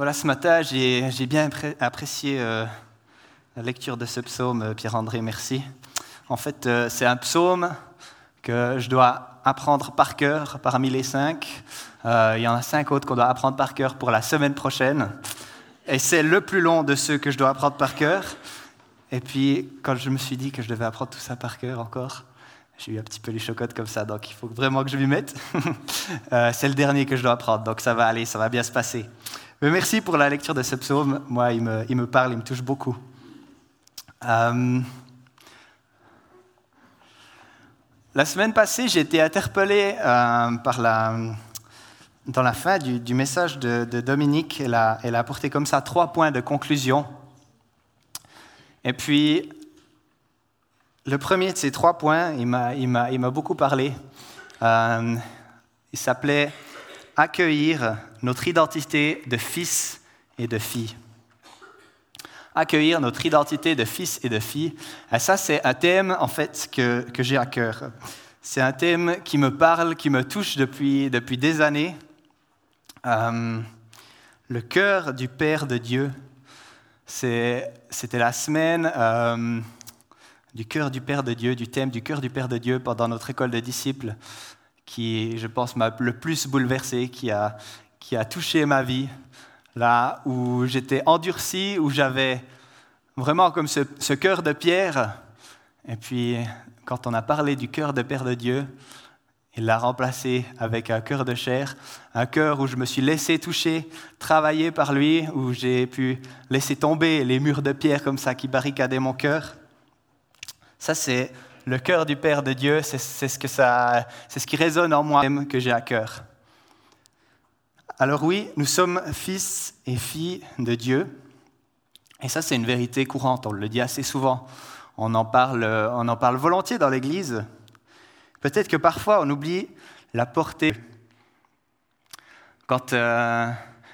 Voilà, ce matin, j'ai bien apprécié euh, la lecture de ce psaume, euh, Pierre-André, merci. En fait, euh, c'est un psaume que je dois apprendre par cœur parmi les cinq. il y en a cinq autres qu'on doit apprendre par cœur pour la semaine prochaine. Et c'est le plus long de ceux que je dois apprendre par cœur. Et puis, quand je me suis dit que je devais apprendre tout ça par cœur encore, j'ai eu un petit peu les chocottes comme ça, donc il faut vraiment que je m'y mette. c'est le dernier que je dois apprendre, donc ça va aller, ça va bien se passer. Merci pour la lecture de ce psaume. Moi, il me, parle, il me touche beaucoup. Euh, la semaine passée, j'ai été interpellé euh, par la, dans la fin du, message de, Dominique. Elle a, elle a, apporté comme ça trois points de conclusion. Et puis, le premier de ces trois points, il m'a beaucoup parlé. Euh, il s'appelait accueillir notre identité de fils et de fille. Accueillir notre identité de fils et de fille. Et ça, c'est un thème, en fait, que, que j'ai à cœur. C'est un thème qui me parle, qui me touche depuis, des années. Euh, le cœur du Père de Dieu, c'était la semaine euh, du cœur du Père de Dieu, du thème du cœur du Père de Dieu pendant notre école de disciples qui, je pense, m'a le plus bouleversé, qui a, qui a touché ma vie, là où j'étais endurci, où j'avais vraiment comme ce, ce cœur de pierre. Et puis, quand on a parlé du cœur de Père de Dieu, il l'a remplacé avec un cœur de chair, un cœur où je me suis laissé toucher, travailler par lui, où j'ai pu laisser tomber les murs de pierre comme ça qui barricadaient mon cœur. Ça, c'est le cœur du Père de Dieu, c'est ce, que ça, ce qui résonne en moi, que j'ai à cœur. Alors oui, nous sommes fils et filles de Dieu, et ça c'est une vérité courante, on le dit assez souvent, on en parle, on en parle volontiers dans l'Église. Peut-être que parfois on oublie la portée. Quand, euh,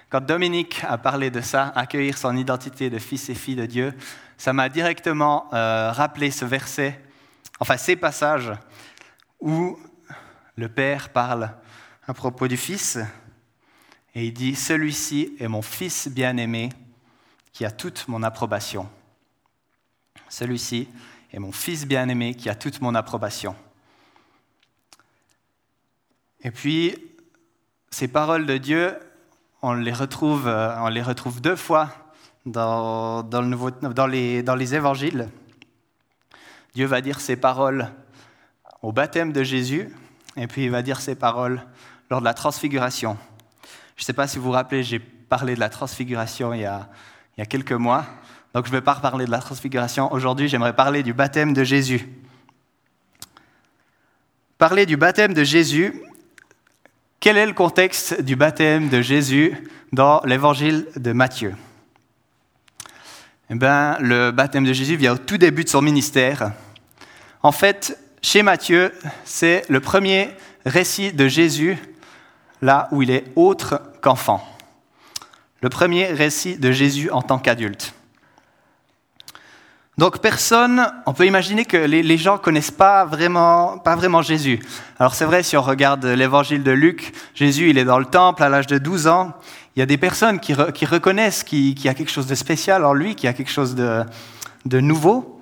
quand Dominique a parlé de ça, accueillir son identité de fils et fille de Dieu, ça m'a directement euh, rappelé ce verset enfin ces passages où le Père parle à propos du Fils et il dit, Celui-ci est mon Fils bien-aimé qui a toute mon approbation. Celui-ci est mon Fils bien-aimé qui a toute mon approbation. Et puis, ces paroles de Dieu, on les retrouve, euh, on les retrouve deux fois dans, dans, les évangiles. Dieu va dire ces paroles au baptême de Jésus, et puis il va dire ces paroles lors de la transfiguration. Je ne sais pas si vous vous rappelez, j'ai parlé de la transfiguration il y a, il y a quelques mois, donc je ne vais pas reparler de la transfiguration. Aujourd'hui, j'aimerais parler du baptême de Jésus. Parler du baptême de Jésus, quel est le contexte du baptême de Jésus dans l'évangile de Matthieu? Eh bien, Le baptême de Jésus vient au tout début de son ministère. En fait, chez Matthieu, c'est le premier récit de Jésus là où il est autre qu'enfant. Le premier récit de Jésus en tant qu'adulte. Donc personne, on peut imaginer que les, gens ne connaissent pas vraiment, pas vraiment Jésus. Alors c'est vrai, si on regarde l'évangile de Luc, Jésus, il est dans le temple à l'âge de 12 ans. Il y a des personnes qui, reconnaissent qu'il y a quelque chose de spécial en lui, qu'il y a quelque chose de, de nouveau.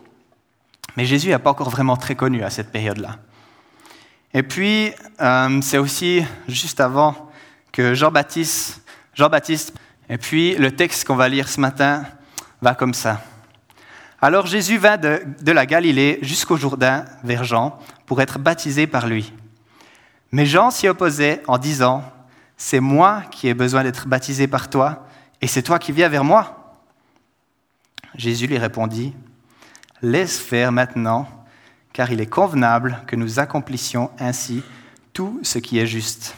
Mais Jésus n'est pas encore vraiment très connu à cette période-là. Et puis, euh, c'est aussi juste avant que Jean-Baptiste, Jean-Baptiste, et puis le texte qu'on va lire ce matin va comme ça. Alors Jésus vint de, de la Galilée jusqu'au Jourdain vers Jean pour être baptisé par lui. Mais Jean s'y opposait en disant, C'est moi qui ai besoin d'être baptisé par toi, et c'est toi qui viens vers moi. Jésus lui répondit, Laisse faire maintenant, car il est convenable que nous accomplissions ainsi tout ce qui est juste.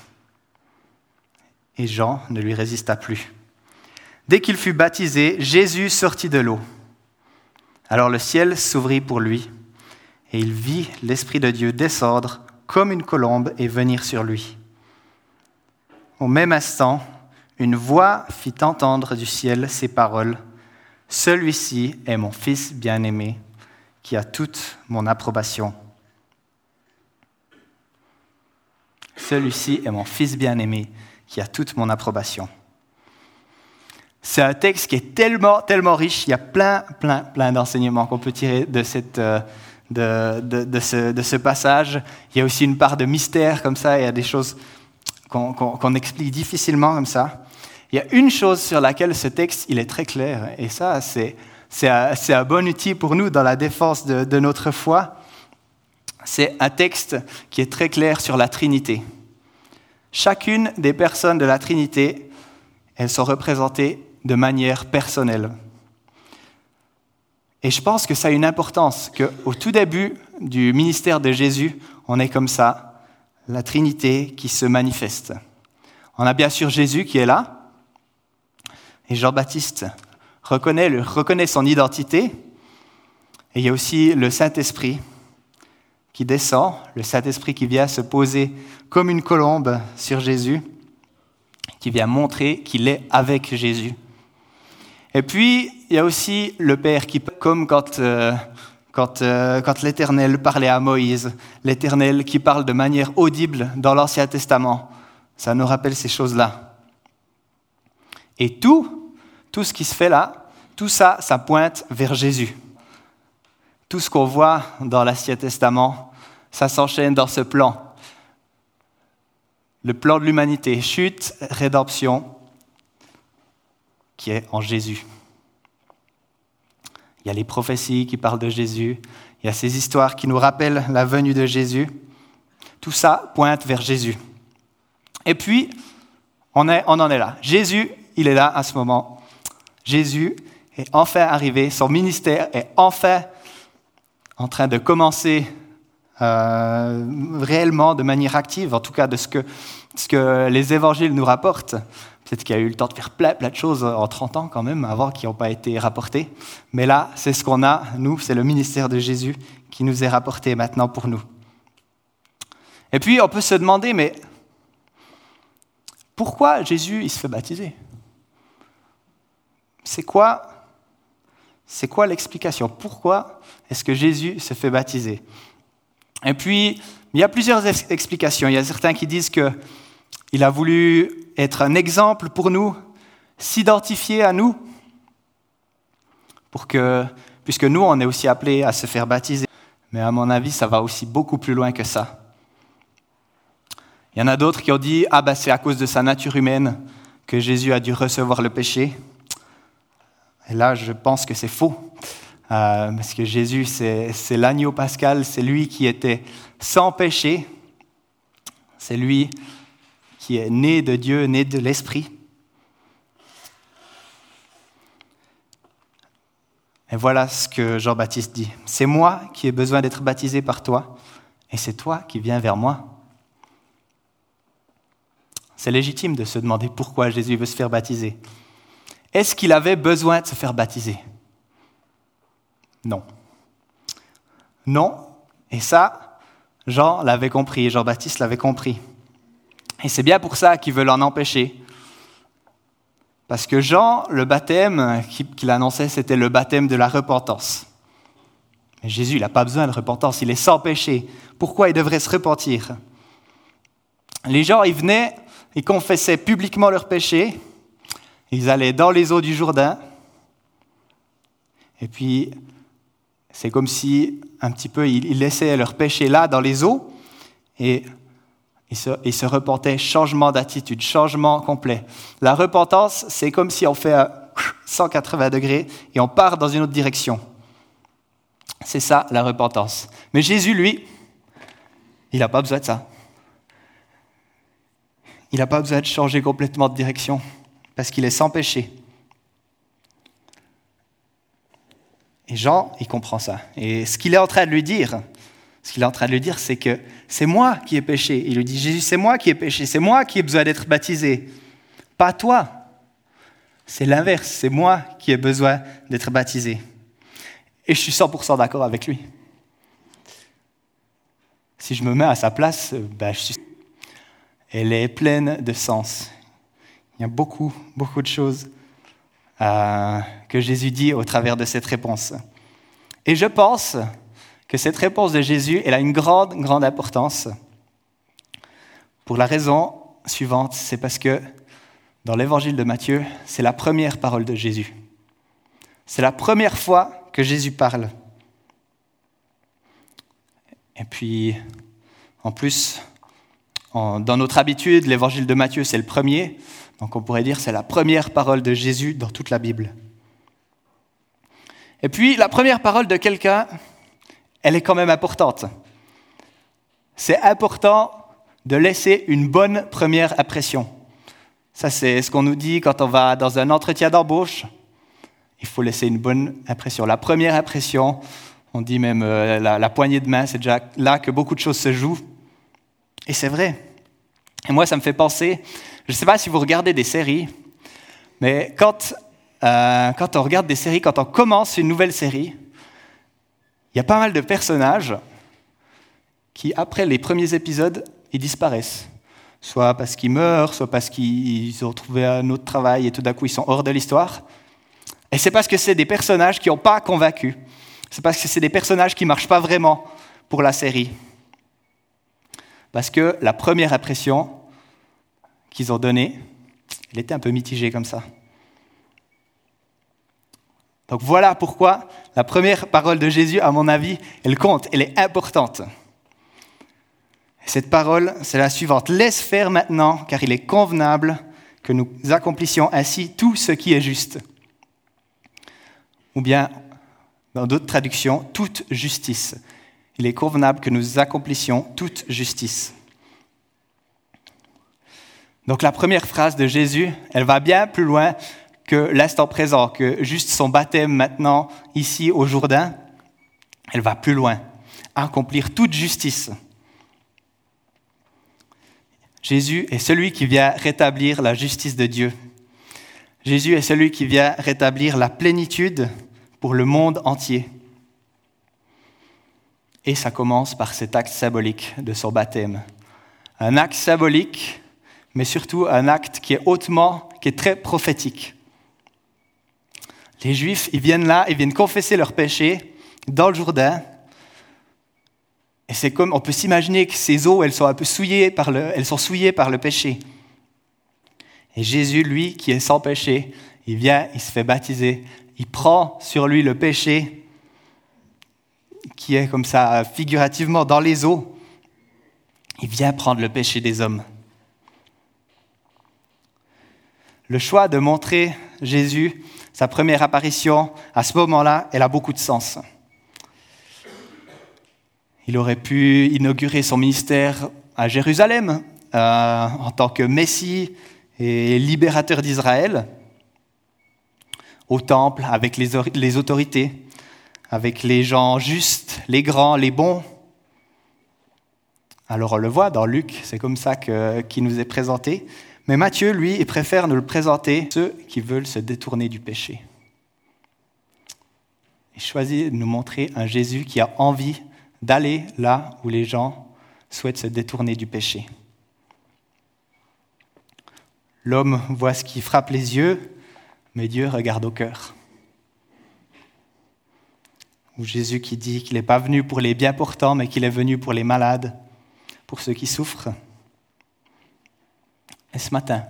Et Jean ne lui résista plus. Dès qu'il fut baptisé, Jésus sortit de l'eau. Alors le ciel s'ouvrit pour lui, et il vit l'Esprit de Dieu descendre comme une colombe et venir sur lui. Au même instant, une voix fit entendre du ciel ces paroles. Celui-ci est mon Fils bien-aimé qui a toute mon approbation. Celui-ci est mon Fils bien-aimé qui a toute mon approbation. c'est un texte qui est tellement, tellement riche. Il y a plein, plein, plein d'enseignements qu'on peut tirer de, cette, euh, de, de, ce, de, ce, passage. Il y a aussi une part de mystère comme ça. Il y a des choses qu'on qu explique difficilement comme ça. Il y a une chose sur laquelle ce texte il est très clair, et ça, c'est un, un, bon outil pour nous dans la défense de, de notre foi. C'est un texte qui est très clair sur la Trinité. Chacune des personnes de la Trinité, elles sont représentées de manière personnelle. Et je pense que ça a une importance, qu'au tout début du ministère de Jésus, on est comme ça, la Trinité qui se manifeste. On a bien sûr Jésus qui est là, et Jean-Baptiste reconnaît, son identité, et il y a aussi le Saint-Esprit qui descend, le Saint-Esprit qui vient se poser comme une colombe sur Jésus, qui vient montrer qu'il est avec Jésus. Et puis, il y a aussi le Père qui, comme quand, euh, quand, euh, quand l'Éternel parlait à Moïse, l'Éternel qui parle de manière audible dans l'Ancien Testament, ça nous rappelle ces choses-là. Et tout, tout ce qui se fait là, tout ça, ça pointe vers Jésus. Tout ce qu'on voit dans l'Ancien Testament, ça s'enchaîne dans ce plan. Le plan de l'humanité, chute, rédemption, qui est en Jésus. Il y a les prophéties qui parlent de Jésus, il y a ces histoires qui nous rappellent la venue de Jésus. Tout ça pointe vers Jésus. Et puis, on, on en est là. Jésus, il est là à ce moment. Jésus est enfin arrivé, son ministère est enfin en train de commencer euh, réellement, de manière active, en tout cas de ce que, les évangiles nous rapportent. Peut-être qu'il y a eu le temps de faire plein, plein de choses en 30 ans quand même, avant, qui n'ont pas été rapportées. Mais là, c'est ce qu'on a, nous, c'est le ministère de Jésus qui nous est rapporté maintenant pour nous. Et puis, on peut se demander, mais pourquoi Jésus, il se fait baptiser? C'est quoi, c'est quoi l'explication? Pourquoi est-ce que Jésus se fait baptiser? Et puis, il y a plusieurs explications. Il y a certains qui disent que il a voulu être un exemple pour nous, s'identifier à nous, pour que, puisque nous, on est aussi appelés à se faire baptiser. Mais à mon avis, ça va aussi beaucoup plus loin que ça. Il y en a d'autres qui ont dit, ah ben c'est à cause de sa nature humaine que Jésus a dû recevoir le péché. Et là, je pense que c'est faux. Euh, parce que Jésus, c'est l'agneau pascal, c'est lui qui était sans péché. C'est lui qui est né de Dieu, né de l'Esprit. Et voilà ce que Jean-Baptiste dit. C'est moi qui ai besoin d'être baptisé par toi, et c'est toi qui viens vers moi. C'est légitime de se demander pourquoi Jésus veut se faire baptiser. Est-ce qu'il avait besoin de se faire baptiser? Non. Non. Et ça, Jean l'avait compris, Jean-Baptiste l'avait compris. Et c'est bien pour ça qu'ils veulent en empêcher. Parce que Jean, le baptême qu'il annonçait, c'était le baptême de la repentance. Mais Jésus, il n'a pas besoin de repentance, il est sans péché. Pourquoi il devrait se repentir? Les gens, ils venaient, ils confessaient publiquement leurs péchés, ils allaient dans les eaux du Jourdain, et puis c'est comme si, un petit peu, ils laissaient leurs péchés là, dans les eaux, et il se, se repentait, changement d'attitude, changement complet. La repentance, c'est comme si on fait un 180 degrés et on part dans une autre direction. C'est ça la repentance. Mais Jésus, lui, il n'a pas besoin de ça. Il n'a pas besoin de changer complètement de direction parce qu'il est sans péché. Et Jean, il comprend ça. Et ce qu'il est en train de lui dire, ce qu'il est en train de lui dire, c'est que c'est moi qui ai péché. Il lui dit, Jésus, c'est moi qui ai péché, c'est moi qui ai besoin d'être baptisé, pas toi. C'est l'inverse, c'est moi qui ai besoin d'être baptisé. Et je suis 100% d'accord avec lui. Si je me mets à sa place, ben, elle est pleine de sens. Il y a beaucoup, beaucoup de choses euh, que Jésus dit au travers de cette réponse. Et je pense que cette réponse de Jésus, elle a une grande, grande importance. Pour la raison suivante, c'est parce que dans l'évangile de Matthieu, c'est la première parole de Jésus. C'est la première fois que Jésus parle. Et puis, en plus, dans notre habitude, l'évangile de Matthieu, c'est le premier. Donc on pourrait dire c'est la première parole de Jésus dans toute la Bible. Et puis, la première parole de quelqu'un, elle est quand même importante. C'est important de laisser une bonne première impression. Ça, c'est ce qu'on nous dit quand on va dans un entretien d'embauche. Il faut laisser une bonne impression. La première impression, on dit même euh, la, poignée de main, c'est déjà là que beaucoup de choses se jouent. Et c'est vrai. Et moi, ça me fait penser, je ne sais pas si vous regardez des séries, mais quand, euh, quand on regarde des séries, quand on commence une nouvelle série, il y a pas mal de personnages qui, après les premiers épisodes, ils disparaissent. Soit parce qu'ils meurent, soit parce qu'ils ont trouvé un autre travail et tout d'un coup ils sont hors de l'histoire. Et c'est parce que c'est des personnages qui n'ont pas convaincu. C'est parce que c'est des personnages qui ne marchent pas vraiment pour la série. Parce que la première impression qu'ils ont donnée, elle était un peu mitigée comme ça. Donc voilà pourquoi la première parole de Jésus, à mon avis, elle compte, elle est importante. Cette parole, c'est la suivante. Laisse faire maintenant, car il est convenable que nous accomplissions ainsi tout ce qui est juste. Ou bien, dans d'autres traductions, toute justice. Il est convenable que nous accomplissions toute justice. Donc la première phrase de Jésus, elle va bien plus loin que l'instant présent, que juste son baptême maintenant, ici au Jourdain. Elle va plus loin. Accomplir toute justice. Jésus est celui qui vient rétablir la justice de Dieu. Jésus est celui qui vient rétablir la plénitude pour le monde entier. Et ça commence par cet acte symbolique de son baptême. Un acte symbolique, mais surtout un acte qui est hautement, qui est très prophétique. Les Juifs, ils viennent là, ils viennent confesser leurs péchés dans le Jourdain, et c'est comme, on peut s'imaginer que ces eaux, elles sont un peu souillées par le, elles souillées par le péché. Et Jésus, lui, qui est sans péché, il vient, il se fait baptiser, il prend sur lui le péché qui est comme ça figurativement dans les eaux. Il vient prendre le péché des hommes. Le choix de montrer Jésus, sa première apparition, à ce moment-là, elle a beaucoup de sens. Il aurait pu inaugurer son ministère à Jérusalem euh, en tant que Messie et libérateur d'Israël, au temple avec les, autorités, avec les gens justes, les grands, les bons. Alors on le voit dans Luc, c'est comme ça qu'il nous est présenté. Mais Matthieu, lui, il préfère nous le présenter ceux qui veulent se détourner du péché. Il choisit de nous montrer un Jésus qui a envie d'aller là où les gens souhaitent se détourner du péché. L'homme voit ce qui frappe les yeux, mais Dieu regarde au cœur. Ou Jésus qui dit qu'il n'est pas venu pour les bien portants, mais qu'il est venu pour les malades, pour ceux qui souffrent. Et ce matin,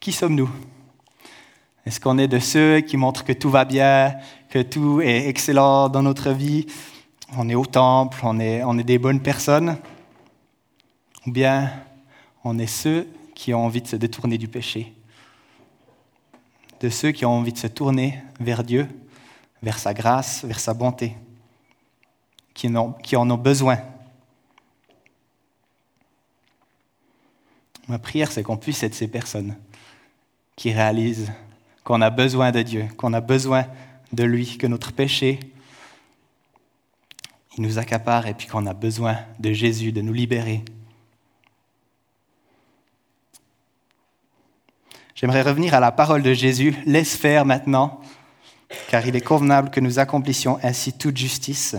qui sommes-nous? Est-ce qu'on est de ceux qui montrent que tout va bien, que tout est excellent dans notre vie, on est au temple, on est, on est des bonnes personnes, ou bien on est ceux qui ont envie de se détourner du péché, de ceux qui ont envie de se tourner vers Dieu, vers sa grâce, vers sa bonté, qui en, ont besoin. Ma prière, c'est qu'on puisse être ces personnes qui réalisent qu'on a besoin de Dieu, qu'on a besoin de lui, que notre péché il nous accapare et puis qu'on a besoin de Jésus, de nous libérer. J'aimerais revenir à la parole de Jésus. Laisse faire maintenant, car il est convenable que nous accomplissions ainsi toute justice.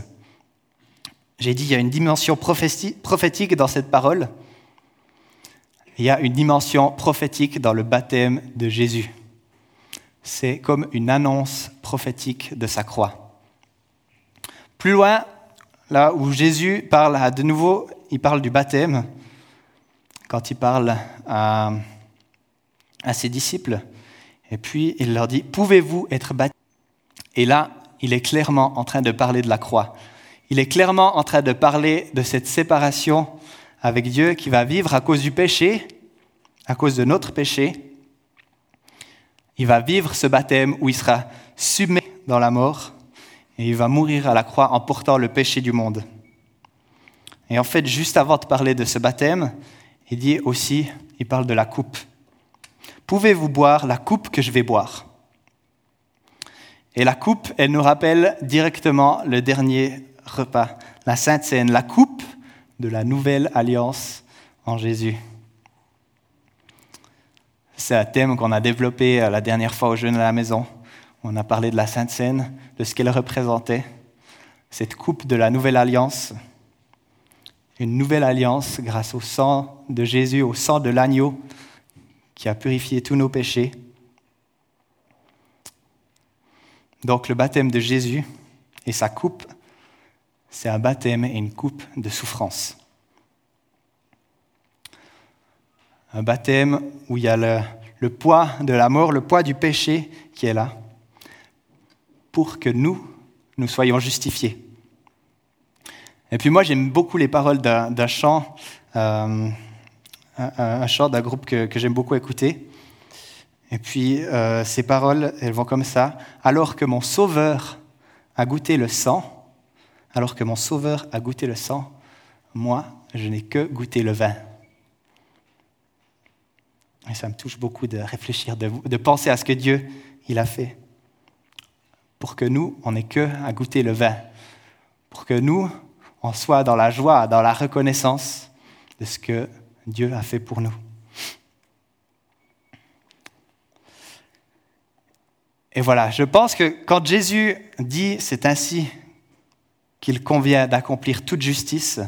J'ai dit, il y a une dimension prophétique dans cette parole. Il y a une dimension prophétique dans le baptême de Jésus. C'est comme une annonce prophétique de sa croix. Plus loin, là où Jésus parle à de nouveau, il parle du baptême, quand il parle à, à ses disciples. Et puis il leur dit, pouvez-vous être baptisés? Et là, il est clairement en train de parler de la croix. Il est clairement en train de parler de cette séparation avec Dieu qui va vivre à cause du péché, à cause de notre péché. Il va vivre ce baptême où il sera submergé dans la mort et il va mourir à la croix en portant le péché du monde. Et en fait, juste avant de parler de ce baptême, il dit aussi, il parle de la coupe. Pouvez-vous boire la coupe que je vais boire? Et la coupe, elle nous rappelle directement le dernier repas, la Sainte Seine, la coupe de la nouvelle alliance en Jésus. C'est un thème qu'on a développé euh, la dernière fois aux jeunes à la maison. On a parlé de la Sainte Seine, de ce qu'elle représentait, cette coupe de la nouvelle alliance, une nouvelle alliance grâce au sang de Jésus, au sang de l'agneau qui a purifié tous nos péchés. Donc le baptême de Jésus et sa coupe, c'est un baptême et une coupe de souffrance. Un baptême où il y a le, poids de la mort, le poids du péché qui est là, pour que nous, nous soyons justifiés. Et puis moi, j'aime beaucoup les paroles d'un chant, euh, un, chant d'un groupe que, j'aime beaucoup écouter. Et puis euh, ces paroles, elles vont comme ça. Alors que mon Sauveur a goûté le sang, alors que mon Sauveur a goûté le sang, moi, je n'ai que goûté le vin. Et ça me touche beaucoup de réfléchir, de, penser à ce que Dieu il a fait. Pour que nous, on n'ait que à goûter le vin. Pour que nous, on soit dans la joie, dans la reconnaissance de ce que Dieu a fait pour nous. Et voilà, je pense que quand Jésus dit c'est ainsi qu'il convient d'accomplir toute justice,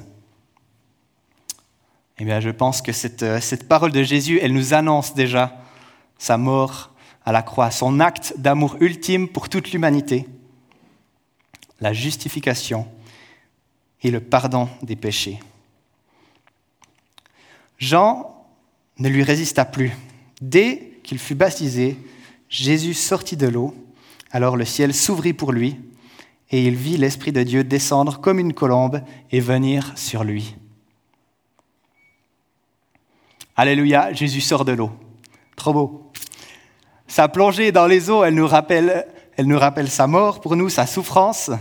eh bien je pense que cette, cette parole de Jésus, elle nous annonce déjà sa mort à la croix, son acte d'amour ultime pour toute l'humanité, la justification et le pardon des péchés. Jean ne lui résista plus. Dès qu'il fut baptisé, Jésus sortit de l'eau, alors le ciel s'ouvrit pour lui, et il vit l'Esprit de Dieu descendre comme une colombe et venir sur lui. Alléluia, Jésus sort de l'eau. Trop beau. Sa plongée dans les eaux, elle nous rappelle, elle nous rappelle sa mort pour nous, sa souffrance.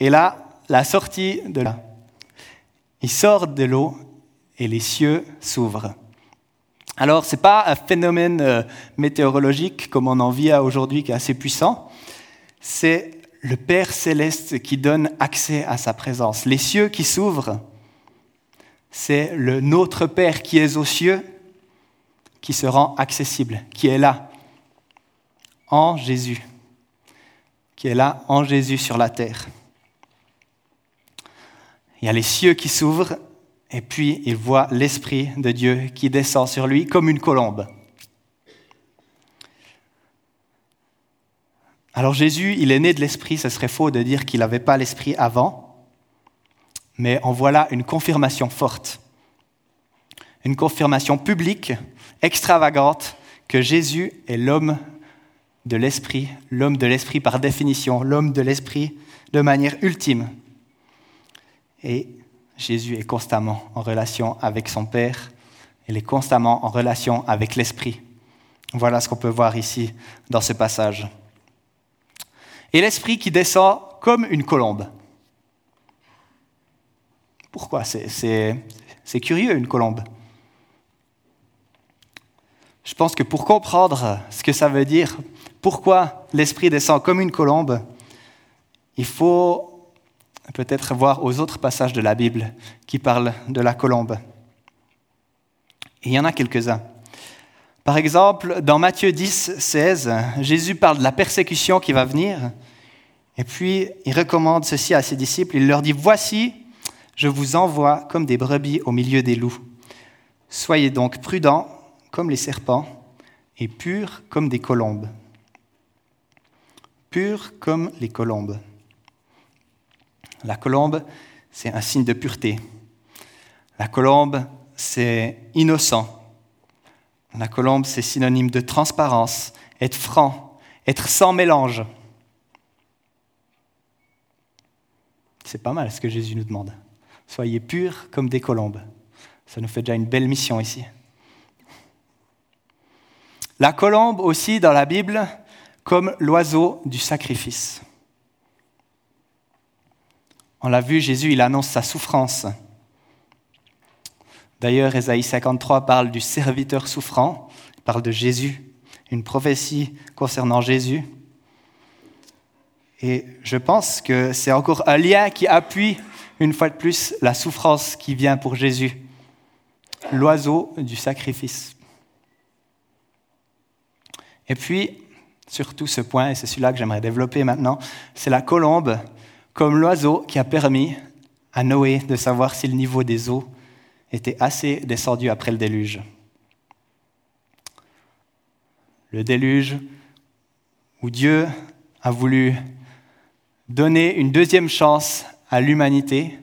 Et là, la sortie de là. Il sort de l'eau et les cieux s'ouvrent. Alors, ce n'est pas un phénomène euh, météorologique comme on en vit aujourd'hui qui est assez puissant, c'est le Père céleste qui donne accès à sa présence. Les cieux qui s'ouvrent, c'est le Notre Père qui est aux cieux qui se rend accessible, qui est là en Jésus, qui est là en Jésus sur la terre. Il y a les cieux qui s'ouvrent et puis il voit l'Esprit de Dieu qui descend sur lui comme une colombe. Alors Jésus, il est né de l'Esprit, ce serait faux de dire qu'il n'avait pas l'Esprit avant, mais en voilà une confirmation forte, une confirmation publique, extravagante, que Jésus est l'homme de l'Esprit, l'homme de l'Esprit par définition, l'homme de l'Esprit de manière ultime. Et Jésus est constamment en relation avec son Père, il est constamment en relation avec l'Esprit. Voilà ce qu'on peut voir ici dans ce passage. Et l'Esprit qui descend comme une colombe. Pourquoi C'est curieux, une colombe? Je pense que pour comprendre ce que ça veut dire, pourquoi l'Esprit descend comme une colombe, il faut peut-être voir aux autres passages de la Bible qui parlent de la colombe. il y en a quelques-uns. Par exemple, dans Matthieu 10, 16, Jésus parle de la persécution qui va venir, et puis il recommande ceci à ses disciples, il leur dit, Voici, je vous envoie comme des brebis au milieu des loups. Soyez donc prudents comme les serpents et purs comme des colombes. Purs comme les colombes. La colombe, c'est un signe de pureté. La colombe, c'est innocent. La colombe, c'est synonyme de transparence, être franc, être sans mélange. C'est pas mal ce que Jésus nous demande. Soyez purs comme des colombes. Ça nous fait déjà une belle mission ici. La colombe aussi dans la Bible comme l'oiseau du sacrifice. On l'a vu, Jésus, il annonce sa souffrance. D'ailleurs, Ésaïe 53 parle du serviteur souffrant, parle de Jésus, une prophétie concernant Jésus. Et je pense que c'est encore un lien qui appuie une fois de plus la souffrance qui vient pour Jésus, l'oiseau du sacrifice. Et puis, surtout ce point, et c'est celui-là que j'aimerais développer maintenant, c'est la colombe comme l'oiseau qui a permis à Noé de savoir si le niveau des eaux était assez descendu après le déluge. Le déluge où Dieu a voulu donner une deuxième chance à l'humanité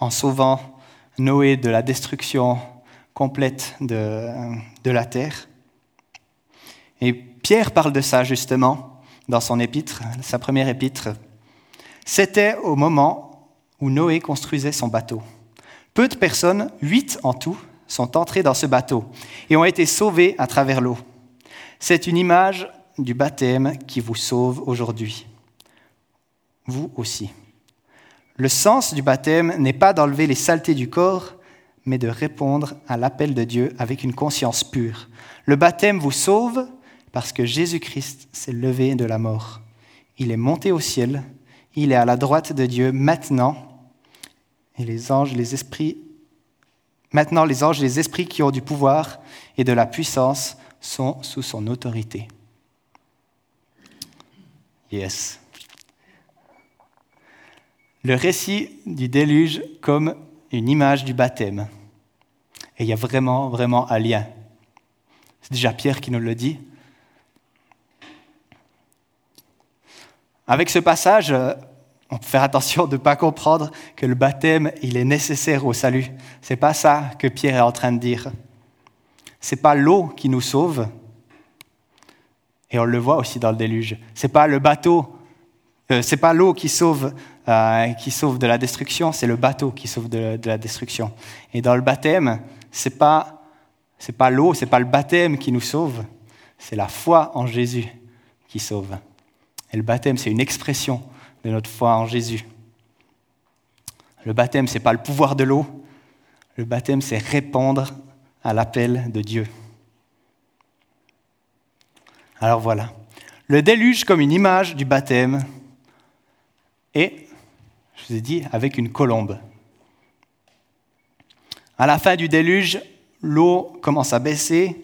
en sauvant Noé de la destruction complète de, de la terre. Et Pierre parle de ça justement dans son épître, sa première épître. C'était au moment où Noé construisait son bateau. Peu de personnes, huit en tout, sont entrées dans ce bateau et ont été sauvées à travers l'eau. C'est une image du baptême qui vous sauve aujourd'hui. Vous aussi. Le sens du baptême n'est pas d'enlever les saletés du corps, mais de répondre à l'appel de Dieu avec une conscience pure. Le baptême vous sauve parce que Jésus-Christ s'est levé de la mort. Il est monté au ciel, il est à la droite de Dieu maintenant, et les anges, les esprits, maintenant les anges, les esprits qui ont du pouvoir et de la puissance sont sous son autorité. Yes. Le récit du déluge comme une image du baptême. Et il y a vraiment, vraiment un lien. C'est déjà Pierre qui nous le dit. Avec ce passage, euh, on peut faire attention de ne pas comprendre que le baptême, il est nécessaire au salut. Ce n'est pas ça que Pierre est en train de dire. Ce n'est pas l'eau qui nous sauve, et on le voit aussi dans le déluge. Ce n'est pas le bateau, euh, c'est pas l'eau qui sauve, euh, qui sauve de la destruction, c'est le bateau qui sauve de, la destruction. Et dans le baptême, ce n'est pas, c'est pas l'eau, ce n'est pas le baptême qui nous sauve, c'est la foi en Jésus qui sauve. Et le baptême, c'est une expression de notre foi en Jésus. Le baptême, ce n'est pas le pouvoir de l'eau. Le baptême, c'est répondre à l'appel de Dieu. Alors voilà. Le déluge comme une image du baptême et, je vous ai dit, avec une colombe. À la fin du déluge, l'eau commence à baisser.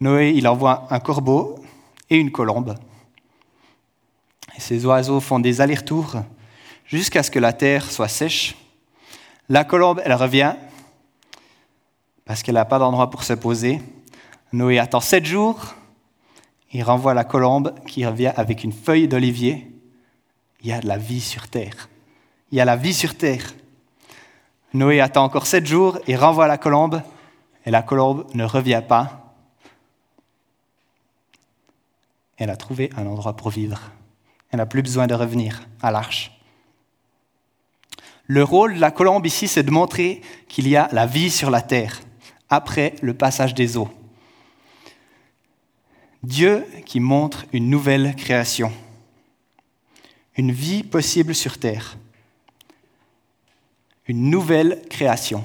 Noé, il envoie un corbeau et une colombe. Ces oiseaux font des allers-retours jusqu'à ce que la terre soit sèche. La colombe, elle revient parce qu'elle n'a pas d'endroit pour se poser. Noé attend sept jours. Il renvoie la colombe qui revient avec une feuille d'olivier. Il y a de la vie sur terre. Il y a la vie sur terre. Noé attend encore sept jours et renvoie la colombe. Et la colombe ne revient pas. Elle a trouvé un endroit pour vivre. Elle n'a plus besoin de revenir à l'arche. Le rôle de la colombe ici, c'est de montrer qu'il y a la vie sur la terre après le passage des eaux. Dieu qui montre une nouvelle création, une vie possible sur terre, une nouvelle création.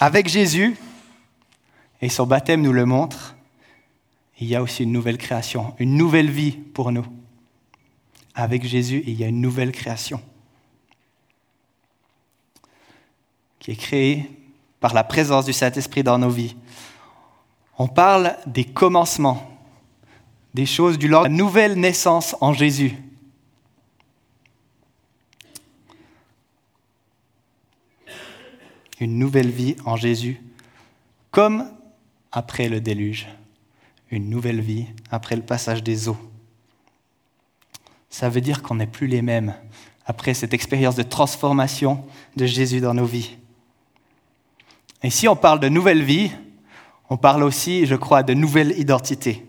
Avec Jésus, et son baptême nous le montre, il y a aussi une nouvelle création, une nouvelle vie pour nous avec Jésus, il y a une nouvelle création qui est créée par la présence du Saint-Esprit dans nos vies. On parle des commencements, des choses du lors de la nouvelle naissance en Jésus. Une nouvelle vie en Jésus, comme après le déluge, une nouvelle vie après le passage des eaux ça veut dire qu'on n'est plus les mêmes après cette expérience de transformation de Jésus dans nos vies. Et si on parle de nouvelle vie, On parle aussi, je crois, de nouvelle identité.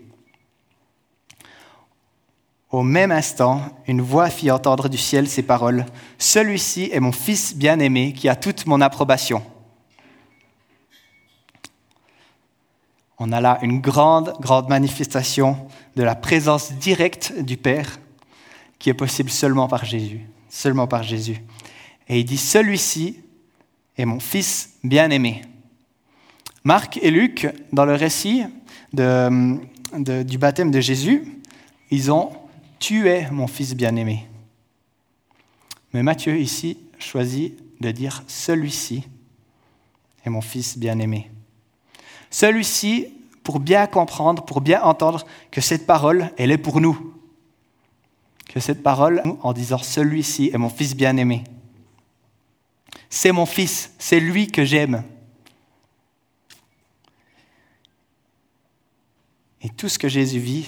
Au même instant, une voix fit entendre du ciel ces paroles. Celui-ci est mon fils bien-aimé qui a toute mon approbation. On a là une grande, grande manifestation de la présence directe du Père qui est possible seulement par Jésus, seulement par Jésus. Et il dit, celui-ci est mon fils bien-aimé. Marc et Luc, dans le récit du baptême de Jésus, ils ont Tu es mon fils bien-aimé. Mais Matthieu ici choisit de dire Celui-ci est mon fils bien-aimé. Celui-ci, pour bien comprendre, pour bien entendre que cette parole, elle est pour nous. Que cette parole, en disant Celui-ci est mon fils bien-aimé. C'est mon fils, c'est lui que j'aime. Et tout ce que Jésus vit,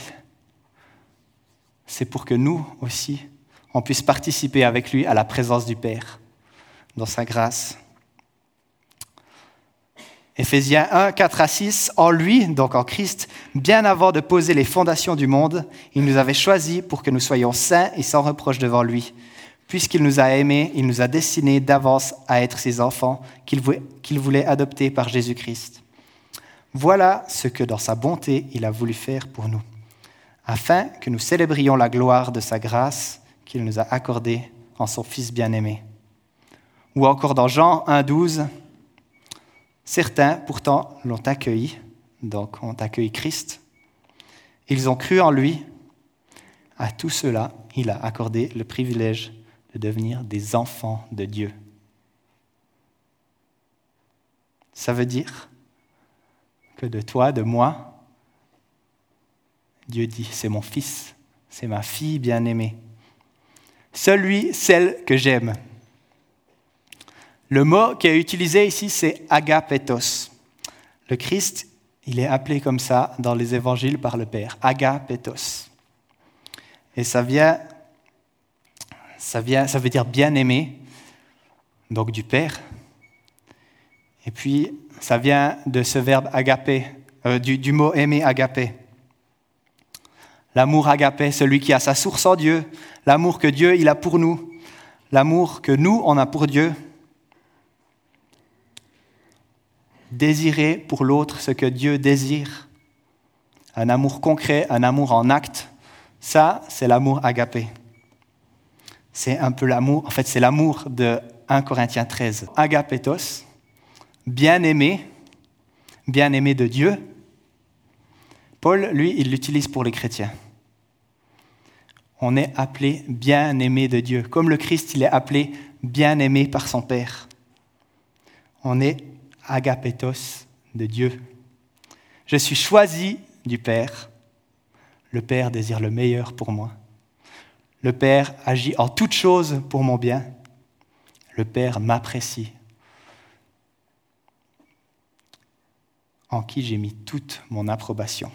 c'est pour que nous aussi, on puisse participer avec lui à la présence du Père, dans sa grâce. Éphésiens 1, 4 à 6, en lui, donc en Christ, bien avant de poser les fondations du monde, il nous avait choisis pour que nous soyons saints et sans reproche devant lui. Puisqu'il nous a aimés, il nous a destinés d'avance à être ses enfants qu'il voulait adopter par Jésus-Christ. Voilà ce que dans sa bonté il a voulu faire pour nous, afin que nous célébrions la gloire de sa grâce qu'il nous a accordée en son Fils bien-aimé. Ou encore dans Jean 1.12, certains pourtant l'ont accueilli, donc ont accueilli Christ. Ils ont cru en lui. À tout cela, il a accordé le privilège de devenir des enfants de Dieu. Ça veut dire que de toi, de moi. Dieu dit, c'est mon fils, c'est ma fille bien-aimée. Celui, celle que j'aime. Le mot qui est utilisé ici, c'est agapetos. Le Christ, il est appelé comme ça dans les évangiles par le Père, agapetos. Et ça vient, ça vient, ça veut dire bien-aimé, donc du Père. Et puis, ça vient de ce verbe agapé, euh, du, mot aimer agapé. L'amour agapé, celui qui a sa source en Dieu, l'amour que Dieu il a pour nous, l'amour que nous on a pour Dieu. Désirer pour l'autre ce que Dieu désire, un amour concret, un amour en acte, ça c'est l'amour agapé. C'est un peu l'amour, en fait c'est l'amour de 1 Corinthiens 13. Agapetos, bien-aimé, bien-aimé de Dieu, Paul, lui, il l'utilise pour les chrétiens. On est appelé bien-aimé de Dieu, comme le Christ, il est appelé bien-aimé par son Père. On est agapetos de Dieu. Je suis choisi du Père. Le Père désire le meilleur pour moi. Le Père agit en toutes choses pour mon bien. Le Père m'apprécie en qui j'ai mis toute mon approbation.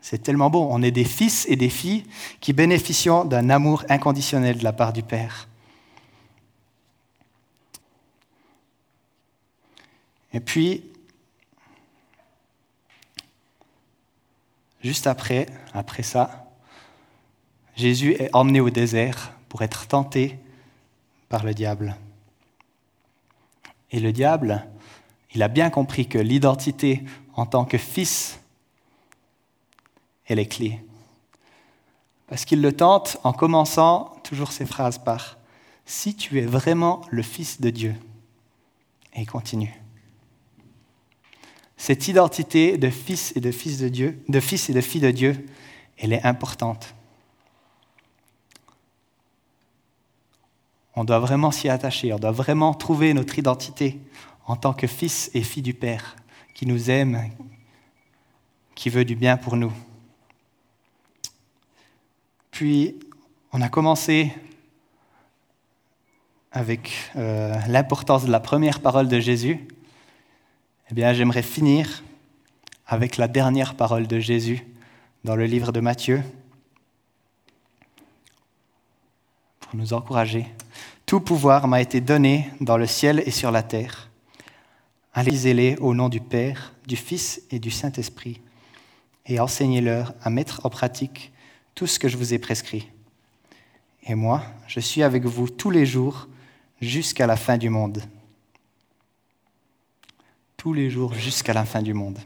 C'est tellement beau. On est des fils et des filles qui bénéficient d'un amour inconditionnel de la part du Père. Et puis, juste après, après ça, Jésus est emmené au désert pour être tenté par le diable. Et le diable, il a bien compris que l'identité en tant que fils est les clés. Parce qu'il le tente en commençant toujours ses phrases par Si tu es vraiment le Fils de Dieu. Et il continue. Cette identité de fils et de fils de Dieu, de fils et de fille de Dieu, elle est importante. On doit vraiment s'y attacher, on doit vraiment trouver notre identité en tant que fils et fille du Père, qui nous aime, qui veut du bien pour nous. Puis, on a commencé avec euh, l'importance de la première parole de Jésus. Eh bien, j'aimerais finir avec la dernière parole de Jésus dans le livre de Matthieu pour nous encourager. Tout pouvoir m'a été donné dans le ciel et sur la terre. Allez-les au nom du Père, du Fils et du Saint-Esprit, et enseignez-leur à mettre en pratique tout ce que je vous ai prescrit. Et moi, je suis avec vous tous les jours jusqu'à la fin du monde. Tous les jours jusqu'à la fin du monde.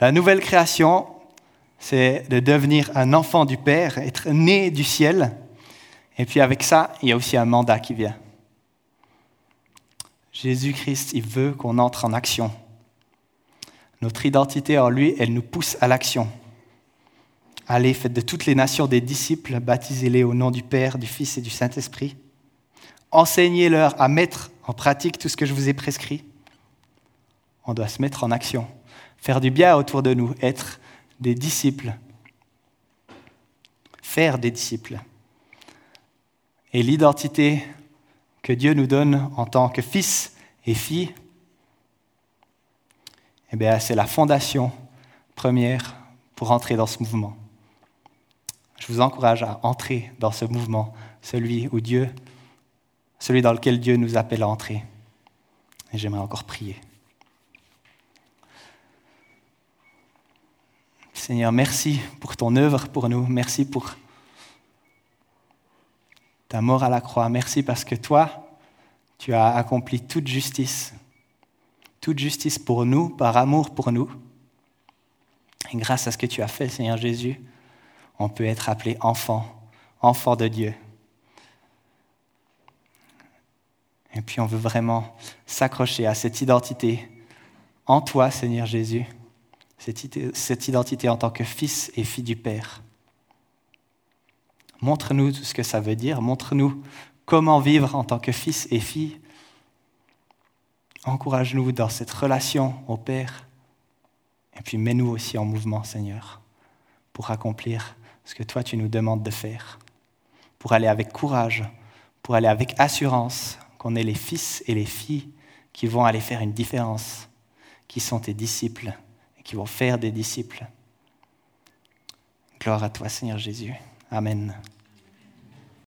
La nouvelle création, c'est de devenir un enfant du Père, être né du ciel. Et puis avec ça, il y a aussi un mandat qui vient. Jésus-Christ, il veut qu'on entre en action. Notre identité en lui, elle nous pousse à l'action. Allez, faites de toutes les nations des disciples, baptisez-les au nom du Père, du Fils et du Saint-Esprit. Enseignez-leur à mettre en pratique tout ce que je vous ai prescrit. On doit se mettre en action, faire du bien autour de nous, être des disciples, faire des disciples. Et l'identité que Dieu nous donne en tant que fils et fille, eh bien, c'est la fondation première pour entrer dans ce mouvement. Je vous encourage à entrer dans ce mouvement, celui où Dieu, celui dans lequel Dieu nous appelle à entrer. Et j'aimerais encore prier. Seigneur, merci pour ton œuvre pour nous. Merci pour ta mort à la croix. Merci parce que toi, tu as accompli toute justice. Toute justice pour nous, par amour pour nous. Et grâce à ce que tu as fait, Seigneur Jésus, on peut être appelé enfant, enfant de Dieu. Et puis on veut vraiment s'accrocher à cette identité en toi, Seigneur Jésus, cette identité en tant que fils et fille du Père. Montre-nous ce que ça veut dire, montre-nous comment vivre en tant que fils et fille. Encourage-nous dans cette relation au Père. Et puis mets-nous aussi en mouvement, Seigneur, pour accomplir ce que toi tu nous demandes de faire, pour aller avec courage, pour aller avec assurance qu'on est les fils et les filles qui vont aller faire une différence, qui sont tes disciples et qui vont faire des disciples. Gloire à toi Seigneur Jésus. Amen.